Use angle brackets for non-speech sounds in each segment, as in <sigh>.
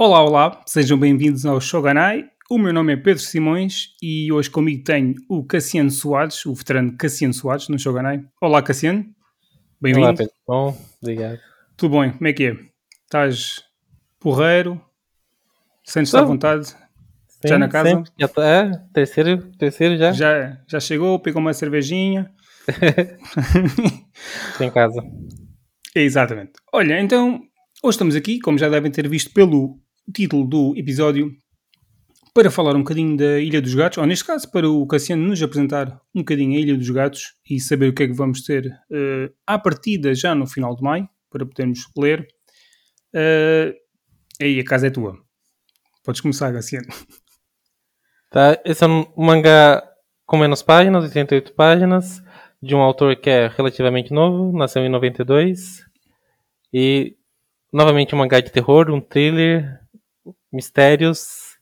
Olá, olá, sejam bem-vindos ao Shoganai. O meu nome é Pedro Simões e hoje comigo tenho o Cassiano Soares, o veterano Cassiano Soares no Shoganai. Olá, Cassiano. Bem-vindo. Olá, Pedro. Bom, obrigado. Tudo bem, como é que é? Estás porreiro? Sentes-te à vontade? Sim, já na casa? sempre. Já tá, é, terceiro, terceiro já? Já, já chegou, pegou uma cervejinha. <laughs> Em casa. Exatamente. Olha, então, hoje estamos aqui, como já devem ter visto pelo título do episódio, para falar um bocadinho da Ilha dos Gatos, ou neste caso, para o Cassiano nos apresentar um bocadinho a Ilha dos Gatos e saber o que é que vamos ter uh, à partida já no final de maio, para podermos ler. Uh, aí, a casa é tua. Podes começar, Cassiano. Tá, esse é um mangá com menos páginas, 88 páginas, de um autor que é relativamente novo, nasceu em 92. E, novamente, um mangá de terror, um thriller, mistérios,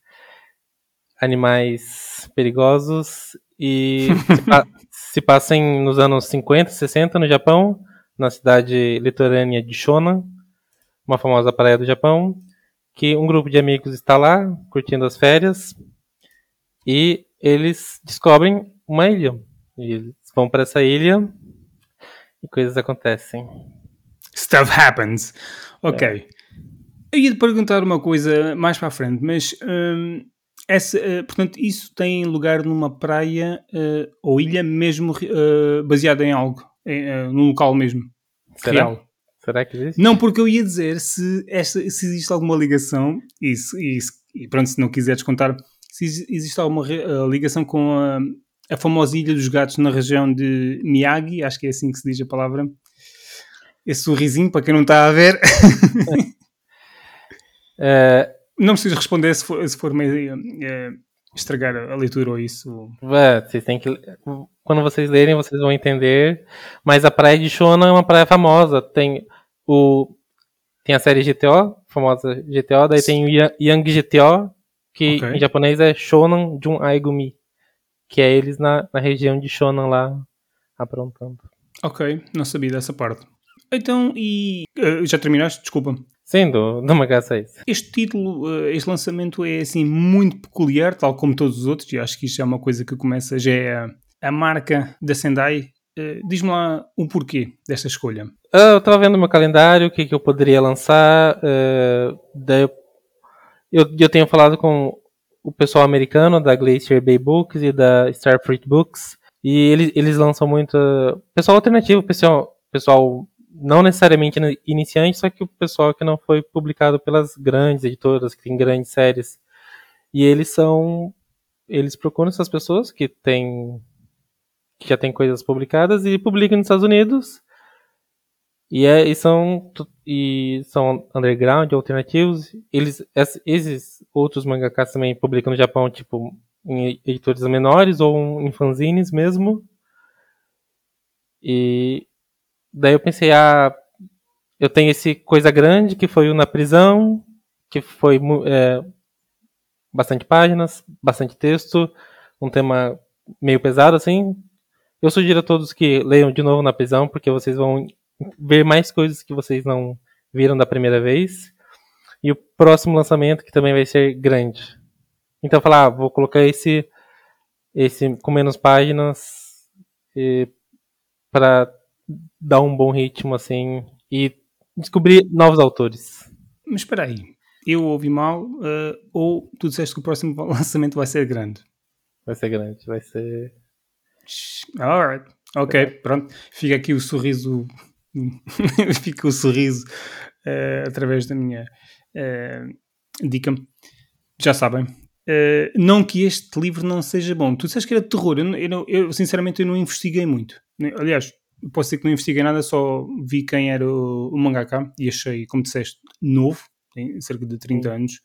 animais perigosos e <laughs> se, pa se passa em, nos anos 50, 60 no Japão, na cidade litorânea de Shonan, uma famosa praia do Japão, que um grupo de amigos está lá curtindo as férias e eles descobrem uma ilha. E eles vão para essa ilha e coisas acontecem. Stuff happens. Ok. É. Eu ia te perguntar uma coisa mais para a frente, mas hum, essa, uh, portanto, isso tem lugar numa praia uh, ou ilha mesmo uh, baseada em algo, em, num local mesmo. Será? Real. Será que existe? Não, porque eu ia dizer se, esta, se existe alguma ligação, e, e, e pronto, se não quiseres contar, se existe alguma ligação com a, a famosa Ilha dos Gatos na região de Miyagi, acho que é assim que se diz a palavra. Esse sorrisinho, para quem não está a ver. <laughs> É, não precisas responder se for, se for meio é, estragar a leitura ou isso. Vocês têm que. Quando vocês lerem, vocês vão entender. Mas a praia de Shona é uma praia famosa. Tem o. Tem a série GTO, famosa GTO, daí tem o Young GTO, que okay. em japonês é Shonan Jun Aigumi, que é eles na, na região de Shonan lá aprontando. Ok, não sabia dessa parte. Então, e. Uh, já terminaste? Desculpa. Sim, do, do Mega 6. Este título, uh, este lançamento é assim muito peculiar, tal como todos os outros, e acho que isto é uma coisa que começa, já é a, a marca da Sendai. Uh, Diz-me lá o porquê desta escolha. Uh, eu estava vendo o meu calendário, o que, que eu poderia lançar. daí eu, eu, eu tenho falado com o pessoal americano da Glacier Bay Books e da Starfruit Books, e eles, eles lançam muito. Pessoal alternativo, pessoal, pessoal não necessariamente iniciante, só que o pessoal que não foi publicado pelas grandes editoras, que tem grandes séries. E eles são. Eles procuram essas pessoas que têm. que já tem coisas publicadas e publicam nos Estados Unidos. E, é, e são. E são underground, alternativos. Eles, esses outros mangakas também publicam no Japão, tipo, em editores menores ou em fanzines mesmo. E Daí eu pensei, ah, eu tenho esse Coisa Grande, que foi o Na Prisão, que foi é, bastante páginas, bastante texto, um tema meio pesado, assim. Eu sugiro a todos que leiam de novo Na Prisão, porque vocês vão ver mais coisas que vocês não viram da primeira vez. E o próximo lançamento, que também vai ser grande. Então, falar, ah, vou colocar esse, esse com menos páginas para dar um bom ritmo assim e descobrir novos autores. Mas espera aí, eu ouvi mal uh, ou tu disseste que o próximo <laughs> lançamento vai ser grande? Vai ser grande, vai ser. Alright, ok, é. pronto. Fica aqui o sorriso, <laughs> fica o sorriso uh, através da minha uh, dica. Já sabem, Uh, não que este livro não seja bom. Tu disseste que era de terror. Eu, eu, eu, sinceramente eu não investiguei muito. Aliás, posso dizer que não investiguei nada, só vi quem era o, o mangaka e achei, como disseste, novo, tem cerca de 30 anos.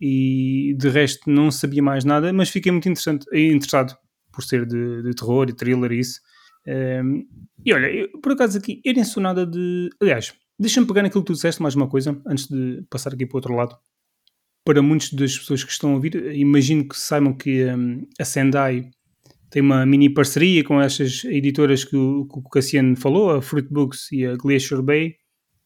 E de resto não sabia mais nada, mas fiquei muito interessado por ser de, de terror e thriller e isso. Um, ehm, e olha, eu, por acaso aqui, eu nem sou nada de. Aliás, deixa-me pegar naquilo que tu disseste mais uma coisa, antes de passar aqui para o outro lado. Para muitas das pessoas que estão a ouvir, imagino que saibam que um, ehm, a Sendai tem uma mini parceria com estas editoras que o, que o Cassiano falou, a Fruit Books e a Glacier Bay.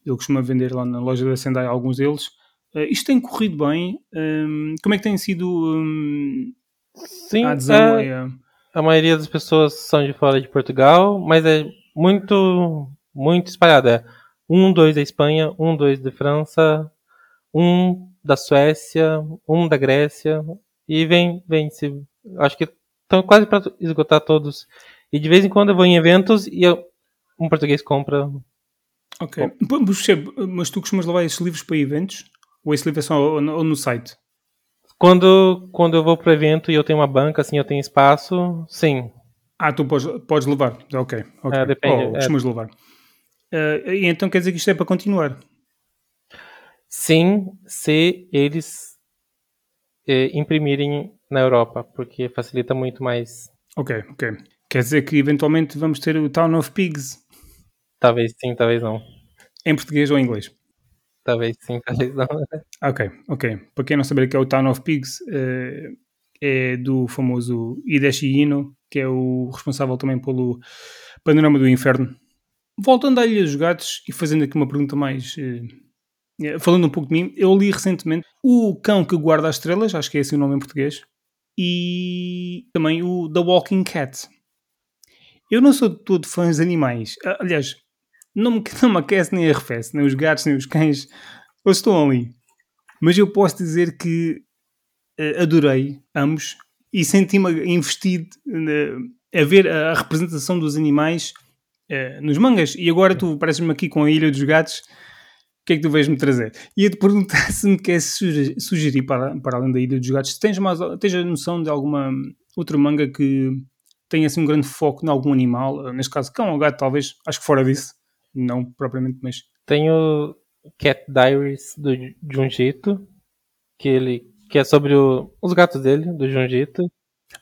Ele costuma vender lá na loja da Sendai alguns deles. Uh, isto tem corrido bem. Um, como é que tem sido um, Sim, a adesão? É, a maioria das pessoas são de fora de Portugal, mas é muito, muito espalhada. É um, dois da Espanha, um, dois da França, um da Suécia, um da Grécia, e vem, vem. Se, acho que estão quase para esgotar todos. E de vez em quando eu vou em eventos e eu, um português compra. Ok. Mas tu costumas levar esses livros para eventos? Ou esse livro é só no, site? Quando, quando eu vou para evento e eu tenho uma banca, assim, eu tenho espaço, sim. Ah, tu podes, podes levar. Ok. okay. É, depende. Oh, costumas é. levar. Uh, então quer dizer que isto é para continuar? Sim, se eles eh, imprimirem na Europa, porque facilita muito mais. Ok, ok. Quer dizer que eventualmente vamos ter o Town of Pigs? Talvez sim, talvez não. Em português ou em inglês? Talvez sim, <laughs> talvez não. ok, ok. Para quem não saber o que é o Town of Pigs, uh, é do famoso Hideshi Ino, que é o responsável também pelo Panorama do Inferno. Voltando à Ilha dos Gatos e fazendo aqui uma pergunta mais uh, eh, falando um pouco de mim, eu li recentemente O Cão que Guarda as Estrelas, acho que é esse o nome em português, e também o The Walking Cat. Eu não sou de todo fã de animais. Aliás, não me, <laughs> não me aquece nem arrefece, nem os gatos, nem os cães, eles estão ali. Mas eu posso dizer que uh, adorei ambos e senti-me investido uh, a ver a representação dos animais uh, nos mangas. E agora tu pareces-me aqui com a Ilha dos Gatos que é que tu vais-me trazer? Ia-te perguntar <laughs> se me queres sugerir, para, para além da Ilha dos Gatos, tens, mais, tens a noção de alguma outra manga que tenha assim um grande foco em algum animal, neste caso cão ou gato, talvez, acho que fora disso, não propriamente, mas... Tenho Cat Diaries do Junjito, que ele que é sobre o, os gatos dele, do Junjito.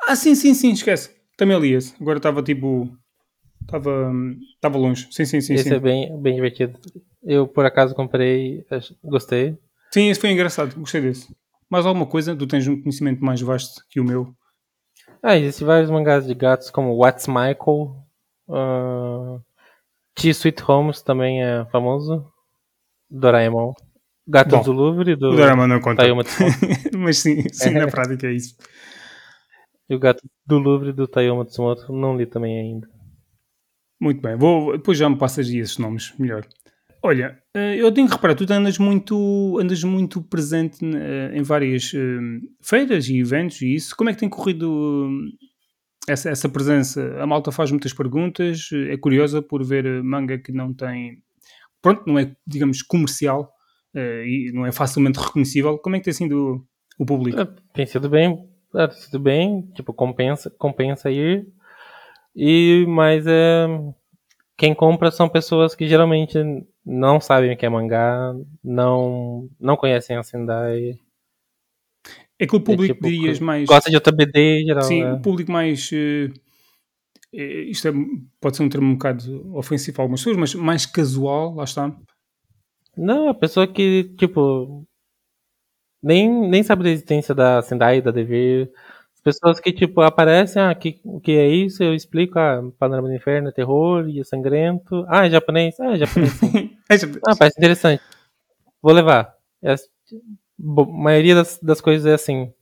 Ah, sim, sim, sim, esquece. Também li esse. Agora estava tipo. Estava. Estava longe. Sim, sim, sim. Esse sim. é bem, bem divertido. Eu, por acaso, comprei, gostei. Sim, esse foi engraçado, gostei desse. Mais alguma coisa? Tu tens um conhecimento mais vasto que o meu. Ah, existem vários mangás de gatos, como What's Michael, uh, T Sweet Homes também é famoso, Doraemon. Gatos Bom, do Louvre, do Doraemon não conta. <laughs> Mas sim, sim na <laughs> prática é isso. E o Gato do Louvre do Tayoma Tsumoto não li também ainda. Muito bem, vou, depois já me passas esses nomes melhor. Olha, eh, eu tenho que reparar, tu andas muito, andas muito presente eh, em várias eh, feiras e eventos e isso. Como é que tem corrido essa, essa presença? A malta faz muitas perguntas, é curiosa por ver manga que não tem, pronto, não é, digamos, comercial e não é facilmente reconhecível. Como é que tem sido o público? Tem sido bem, tem sido bem, tipo, compensa, compensa ir. E, mas é, quem compra são pessoas que geralmente não sabem o que é mangá, não, não conhecem a Sendai. É que o público, é, tipo, dirias, mais. Gosta de OTBD em geral. Sim, é. o público mais. Uh, isto é, pode ser um termo um bocado ofensivo a algumas pessoas, mas mais casual, lá está. Não, a pessoa que, tipo. Nem, nem sabe da existência da Sendai, da Devir. Pessoas que, tipo, aparecem, ah, que, o que é isso? Eu explico, ah, Panorama do Inferno é terror e é sangrento. Ah, é japonês? Ah, é japonês, sim. <laughs> é japonês. Ah, parece interessante. Vou levar. É, a maioria das, das coisas é assim.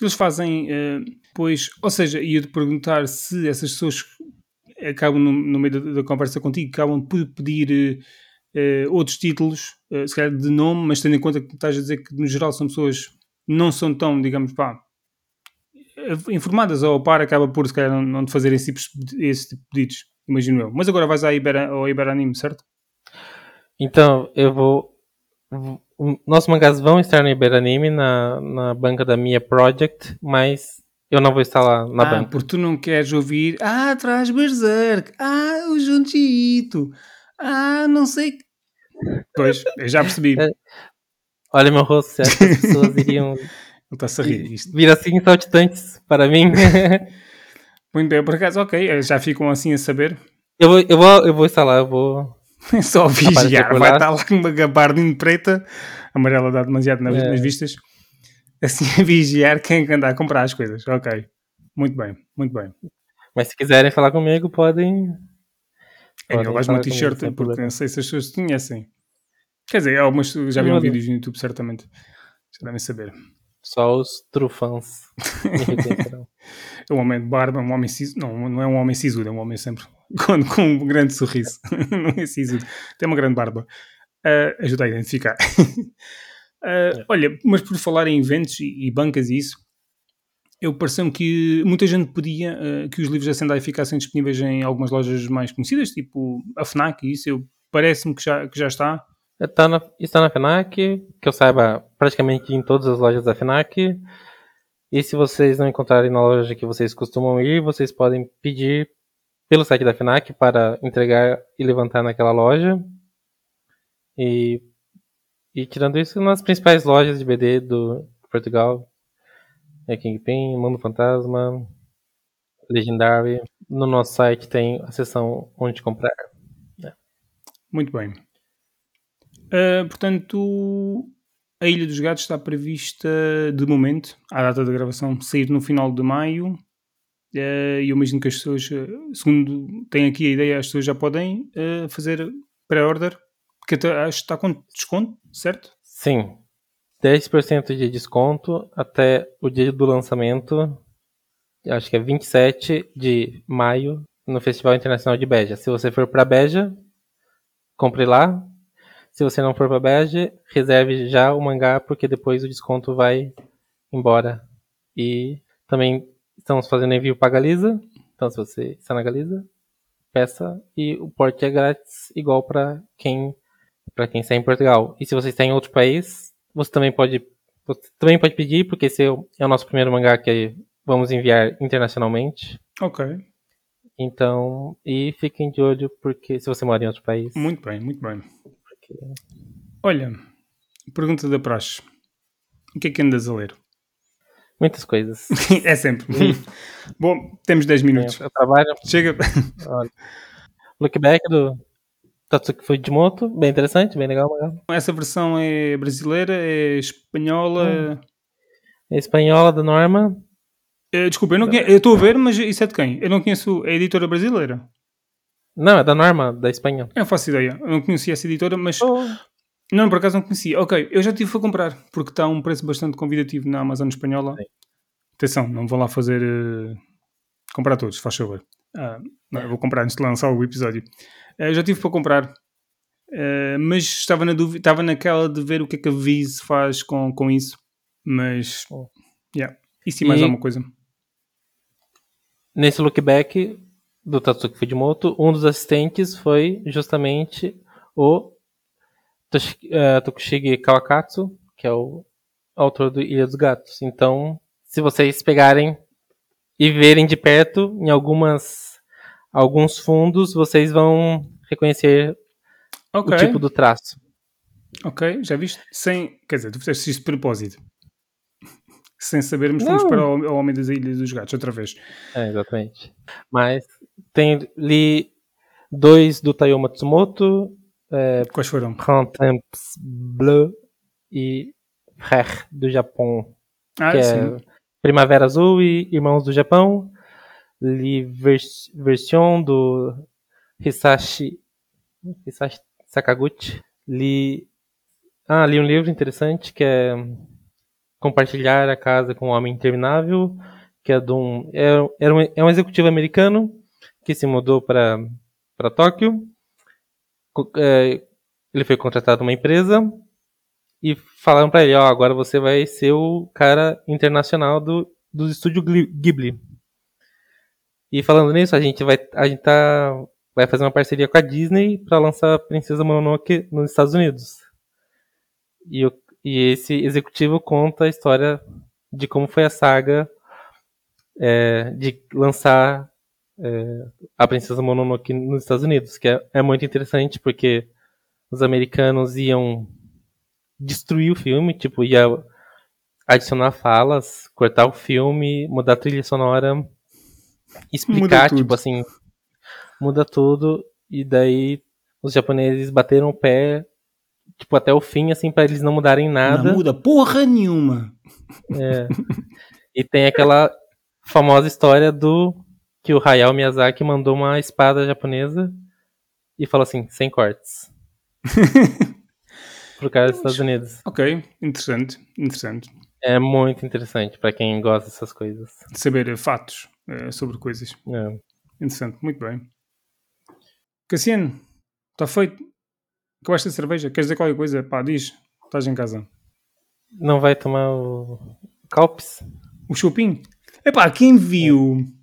Eles fazem, uh, pois, ou seja, ia-te perguntar se essas pessoas acabam no, no meio da, da, conversa contigo, acabam por pedir uh, outros títulos, uh, se calhar de nome, mas tendo em conta que estás a dizer que no geral são pessoas não são tão, digamos, pá, informadas ao par acaba por se calhar não, não te fazer esse tipo, esse tipo de pedidos, imagino eu. Mas agora vais à Ibera, ao Iberanime, certo? Então, eu vou. Nossos mangás vão estar no Iberanime, na, na banca da minha Project, mas eu não vou estar lá na ah, banca. porque tu não queres ouvir. Ah, traz Berserk. Ah, o Junjito. Ah, não sei. Pois, eu já percebi. <laughs> É, olha meu rosto, certo? As pessoas iriam Ele <laughs> está-se a rir. Isto. Vir assim saltitantes para mim. <laughs> Muito bem, por acaso, ok, já ficam assim a saber. Eu vou, eu vou, eu vou estar lá, eu vou. <laughs> Só vigiar, vai estar lá com uma gabardinha preta, amarela dá demasiado nas, é. nas vistas, assim <laughs> a vigiar quem anda a comprar as coisas. Ok, muito bem, muito bem. Mas se quiserem falar comigo, podem. É, eu gosto uma t-shirt, porque não sei se as pessoas te conhecem. Quer dizer, algumas já viram vídeos no YouTube, certamente. Já devem saber. Só os trufãs. <laughs> É um homem de barba, um homem sisudo. Não, não é um homem sisudo, é um homem sempre <laughs> com, com um grande sorriso. <laughs> não é sisudo. Tem uma grande barba. Ah, ajuda a identificar. <laughs> Ah, Olha, mas por falar em eventos e, e bancas e isso, eu pareceu-me que muita gente pedia ah, que os livros da Sendai ficassem disponíveis em algumas lojas mais conhecidas, tipo a FNAC e isso. Eu Parece-me que já, que já está. Está na, está na FNAC, que eu saiba praticamente em todas as lojas da FNAC. E se vocês não encontrarem na loja que vocês costumam ir, vocês podem pedir pelo site da FNAC para entregar e levantar naquela loja. E, e tirando isso, nas principais lojas de BD do Portugal, é Kingpin, Mundo Fantasma, Legendary. No nosso site tem a seção onde comprar. Muito bem. Ah, portanto, a Ilha dos Gatos está prevista, de momento, à data da gravação, sair no final de maio. Ah, E eu imagino que as pessoas, ah, segundo tem aqui a ideia, as pessoas já podem ah, fazer pré-order, que acho que está com desconto, certo? Sim, 10% de desconto até o dia do lançamento, acho que é 27 de maio, no Festival Internacional de Beja. Se você for para Beja, compre lá. Se você não for para Beja, reserve já o mangá, porque depois o desconto vai embora. E também estamos fazendo envio para Galiza. Então, se você está na Galiza, peça e o porte é grátis, igual para quem para quem está em Portugal. E se você está em outro país, você também pode você também pode pedir, porque esse é o, é o nosso primeiro mangá que vamos enviar internacionalmente. Ok, Então, e fiquem de olho, porque se você mora em outro país. muito bem, muito bem. porque- Olha, pergunta da praxe. O que é que andas a ler? Muitas coisas. <laughs> é sempre. <laughs> Bom, temos 10 minutos. Eu trabalho. Chega. <laughs> Olha. Look back do Tatsuki Fujimoto, bem interessante, bem legal. Essa versão é brasileira, é espanhola. É espanhola da Norma. Eh, Desculpa, eu não eu estou a ver, mas isso é de quem? Eu não conheço a editora brasileira. Não, é da Norma, da Espanha. Eu não faço ideia. Eu não conhecia essa editora, mas. Oh. Não, por acaso não conhecia. Ok, eu já tive a comprar, porque está a um preço bastante convidativo na Amazon espanhola. Sim. Atenção, não vou lá fazer. eh, comprar todos, faz favor. Ah, não, eu vou comprar antes de lançar o episódio. Eh, já tive para comprar, eh, mas estava na dúvida, estava naquela de ver o que é que a Viz faz com, com isso. Mas. Oh. Yeah. E mais E- alguma coisa. Nesse look back do Tatsuki Fujimoto, um dos assistentes foi justamente o Tokushige Kawakatsu, que é o autor do Ilha dos Gatos. Então, se vocês pegarem e verem de perto, em algumas alguns fundos, vocês vão reconhecer Ok. o tipo do traço. Ok, já viste? Sem. Quer dizer, tu fizeste isto de propósito. Sem sabermos, fomos para o, o Homem das Ilhas dos Gatos outra vez. É, exatamente. Mas tem li dois do Taiyo Matsumoto, Quais foram? Printemps Bleu e Frère do Japão, Ah, que sim. é Primavera Azul e Irmãos do Japão. Li vers Version do Hisashi, Hisashi Sakaguchi. Li, ah, li um livro interessante que é Compartilhar a Casa com o Homem Interminável, que é de um, é, era um, é um executivo americano que se mudou para para Tóquio. É, ele foi contratado numa empresa e falaram para ele, ó, agora você vai ser o cara internacional do, do estúdio Ghibli. E falando nisso, a gente vai a gente tá vai fazer uma parceria com a Disney para lançar Princesa Mononoke nos Estados Unidos. E, o- e esse executivo conta a história de como foi a saga é, de lançar é, a Princesa Mononoke nos Estados Unidos, que é, é muito interessante porque os americanos iam destruir o filme, tipo, ia adicionar falas, cortar o filme, mudar a trilha sonora, explicar, tipo assim, muda tudo, e daí os japoneses bateram o pé, tipo, até o fim, assim, pra eles não mudarem nada. Não muda porra nenhuma. E tem aquela famosa história do que o Hayao Miyazaki mandou uma espada japonesa e falou assim, sem cortes. <laughs> pro cara dos Estados Unidos. Ok, interessante, interessante. É muito interessante para quem gosta dessas coisas. Saber fatos uh, sobre coisas. É. Interessante, muito bem. Cassiano, está feito? Acabaste a cerveja? Queres dizer qualquer coisa? Pá, diz, estás em casa. Não vai tomar o Calpis? O chupim? Epá, quem viu...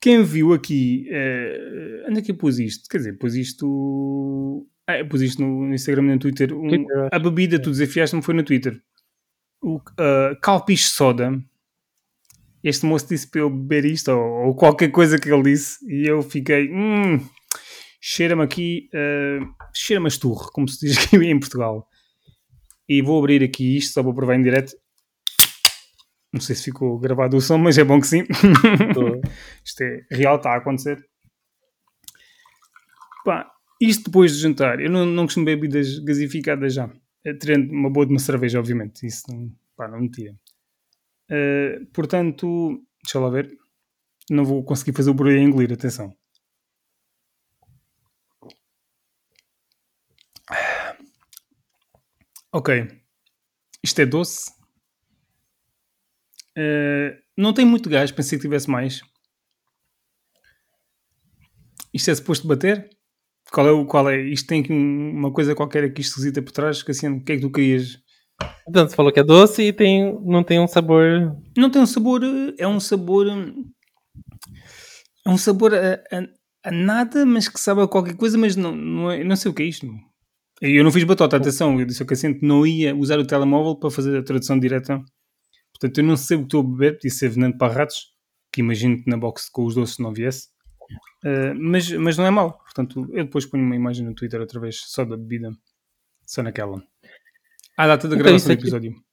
quem viu aqui... Uh, onde é que eu pus isto? Quer dizer, pus isto... Ah, eu pus isto no Instagram e no Twitter. Um, a bebida, tu desafiaste-me, foi no Twitter. O uh, Calpis Soda. Este moço disse para eu beber isto, ou, ou, qualquer coisa que ele disse, e eu fiquei... Hum, cheira-me aqui... Uh, cheira-me a esturro, como se diz aqui em Portugal. E vou abrir aqui isto, só vou provar em direto. Não sei se ficou gravado o som, mas é bom que sim. <laughs> Isto é real, está a acontecer. Pá, isto depois de jantar. Eu não, não costumo beber bebidas gasificadas já. Tendo uma boa de uma cerveja, obviamente. Isso não, pá, não me tira. Uh, portanto, deixa lá ver. Não vou conseguir fazer o barulho a engolir, atenção. Ok. Isto é doce. Uh, não tem muito gás, pensei que tivesse mais. Isto é suposto bater? Qual é o qual é? Isto tem aqui uma coisa qualquer aqui esquisita por trás, que assim, o que é que tu querias? Então, você falou que é doce e tem, não tem um sabor. Não tem um sabor, é um sabor. É um sabor a, a, a nada, mas que sabe a qualquer coisa, mas não, não, é, não sei o que é isto. Eu não fiz batota, atenção, eu disse que assim não ia usar o telemóvel para fazer a tradução direta. Portanto, eu não sei o que estou a beber, podia ser veneno para ratos, que imagino que na box com os doces não viesse. Uh, mas, mas não é mau. Portanto, eu depois ponho uma imagem no Twitter outra vez, só da bebida, só naquela. À data da então, gravação do é episódio. Tipo,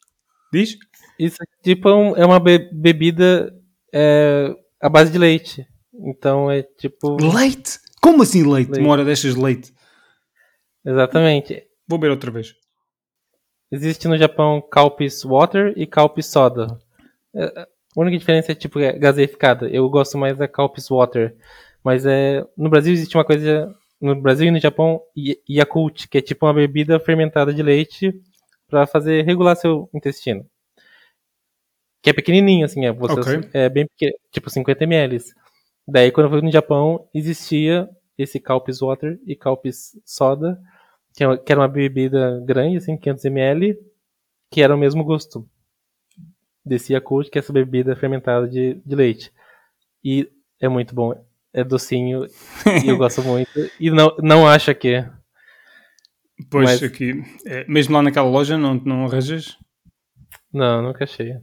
Diz? Isso tipo é uma be bebida é, à base de leite. Então é tipo. Leite? Como assim leite? leite. Uma hora destas de leite. Exatamente. Vou beber outra vez. Existe no Japão Calpis Water e Calpis Soda. É, a única diferença é tipo é gaseificada. Eu gosto mais da Calpis Water. Mas é, no Brasil existe uma coisa. No Brasil e no Japão, Yakult, que é tipo uma bebida fermentada de leite para fazer regular seu intestino. Que é pequenininho, assim, é, você, okay. é bem pequeno, tipo 50 ml. Daí, quando eu fui no Japão, existia esse Calpis Water e Calpis Soda, que era uma bebida grande, assim, 500 ml, que era o mesmo gosto desse Yakult, que é essa bebida fermentada de, de leite. E é muito bom. É docinho e eu gosto muito. E não, não acho que. Pois, Mas... aqui, é, mesmo lá naquela loja, não, não arranjas? Não, nunca achei.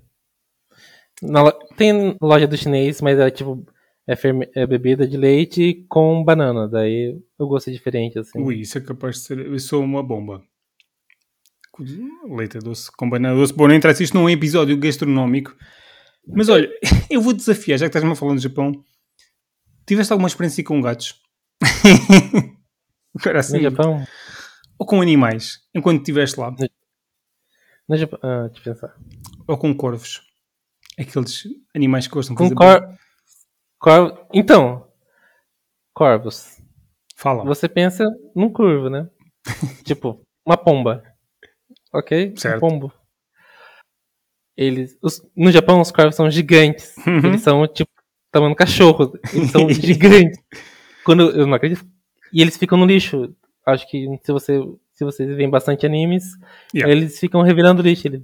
Na, tem loja do chinês, mas é tipo é, ferme, é, bebida de leite com banana. Daí eu gosto diferente, assim. Ui, isso é capaz de ser. Eu sou uma bomba. Leite doce com banana doce. Bom, não interessa, isto não é um episódio gastronómico. Mas olha, <laughs> eu vou desafiar, já que estás-me a falar do Japão. Tiveste alguma experiência com gatos? <laughs> Agora assim. No Japão? Ou com animais, enquanto estiveste lá? No Japão. Ah, deixa eu pensar. Ou com corvos? Aqueles animais que gostam de fazer. Com cor... Cor... Então, corvos. Fala. Você pensa num curvo, né? <laughs> tipo, uma pomba. Ok? Certo. Um pombo. Eles, os, no Japão, os corvos são gigantes. Uhum. Eles são, tipo, tamanho cachorro. Eles são <laughs> gigantes. Quando, eu não acredito. E eles ficam no lixo. Acho que se você se vocês veem bastante animes, yeah. eles ficam revirando lixo. Eles,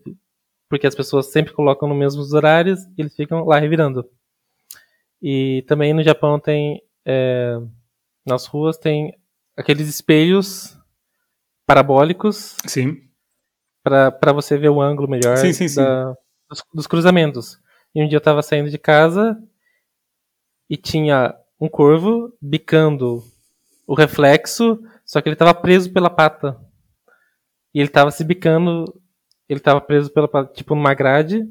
porque as pessoas sempre colocam nos mesmos horários e eles ficam lá revirando. E também no Japão tem. É, nas ruas tem aqueles espelhos parabólicos. Sim. Para você ver o ângulo melhor sim, sim, da, dos, dos, cruzamentos. E um dia eu estava saindo de casa e tinha um corvo bicando o reflexo, só que ele estava preso pela pata. E ele estava se bicando, ele estava preso pela pata, tipo numa grade.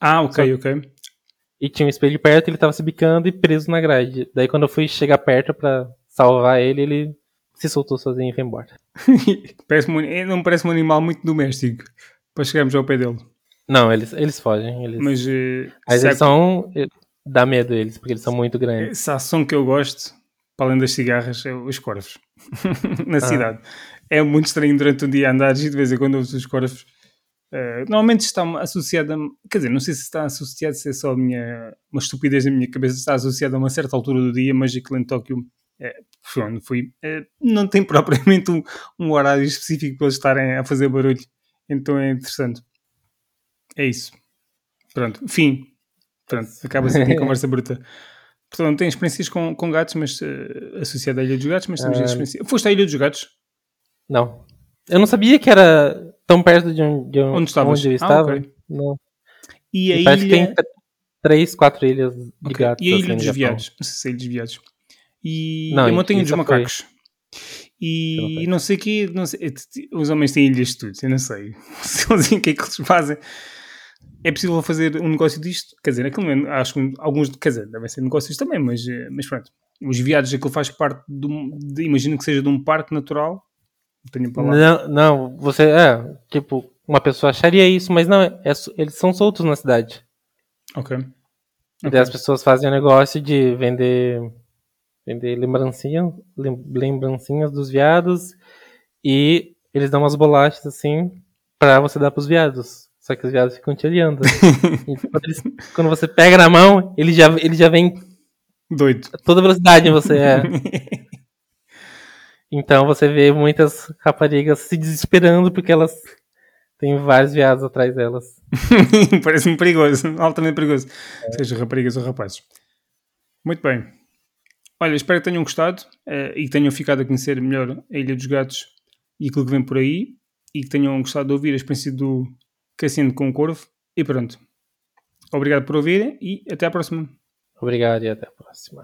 Ah, ok, só... ok. E tinha um espelho perto, ele tava se bicando e preso na grade. Daí quando eu fui chegar perto para salvar ele, ele se soltou sozinho e foi embora. <laughs> parece não parece um animal muito doméstico para chegarmos ao pé dele. Não, eles, eles fogem. Eles... Mas, uh, Mas eles são. Eh, dá medo eles, porque eles são muito grandes. Essa ação que eu gosto, para além das cigarras, é os corvos. <laughs> na ah. cidade. é muito estranho durante o dia andar e de vez em quando ouves os corvos. Uh, normalmente está associada, quer dizer, não sei se está associado, se é só minha, uma estupidez na minha cabeça, está associado a uma certa altura do dia, mas aquilo em Tóquio, é, onde fui, é, não tem <laughs> propriamente um, um horário específico para eles estarem a fazer barulho, então é interessante. É isso. Pronto, fim. Pronto, acaba-se a <laughs> conversa bruta. Portanto, tenho experiências com, com gatos, mas uh, associada à Ilha dos Gatos, mas temos uh, experiência. Foste à Ilha dos Gatos? Não. Eu não sabia que era tão perto de onde, de onde, estavas? onde eu estava. Ah, okay. Não. E a e parece ilha... que tem três, quatro ilhas de okay. gatos. E a Ilha assim, dos Viados? Não sei se é Ilha dos Viados. E não, a Montanha dos Macacos. Foi... E não sei o que, não sei, os homens têm ilhas de tudo, eu não sei. <laughs> Se eles o que é que eles fazem é possível fazer um negócio disto? Quer dizer, aquilo, acho que alguns, quer dizer, devem ser negócios também, mas, eh, mas pronto. Os viados, aquilo faz parte de, de imagino que seja de um parque natural. Não, não, você, é, tipo, uma pessoa acharia isso, mas não, é, é eles são soltos na cidade. Ok. E okay. as pessoas fazem o negócio de vender, vender lembrancinhas, lembrancinhas dos viados e eles dão umas bolachas assim para você dar pros viados. Só que os viados ficam te olhando. <laughs> eles, quando você pega na mão, ele já, ele já vem. Doido. A toda velocidade você é. <laughs> então você vê muitas raparigas se desesperando porque elas têm vários viados atrás delas. <laughs> Parece-me perigoso, altamente perigoso. É. Seja raparigas ou rapazes. Muito bem. Olha, espero que tenham gostado uh, e que tenham ficado a conhecer melhor a Ilha dos Gatos e aquilo que vem por aí e que tenham gostado de ouvir a experiência do, Cassino com o Corvo. E pronto. Obrigado por ouvirem e até à próxima. Obrigado e até a próxima.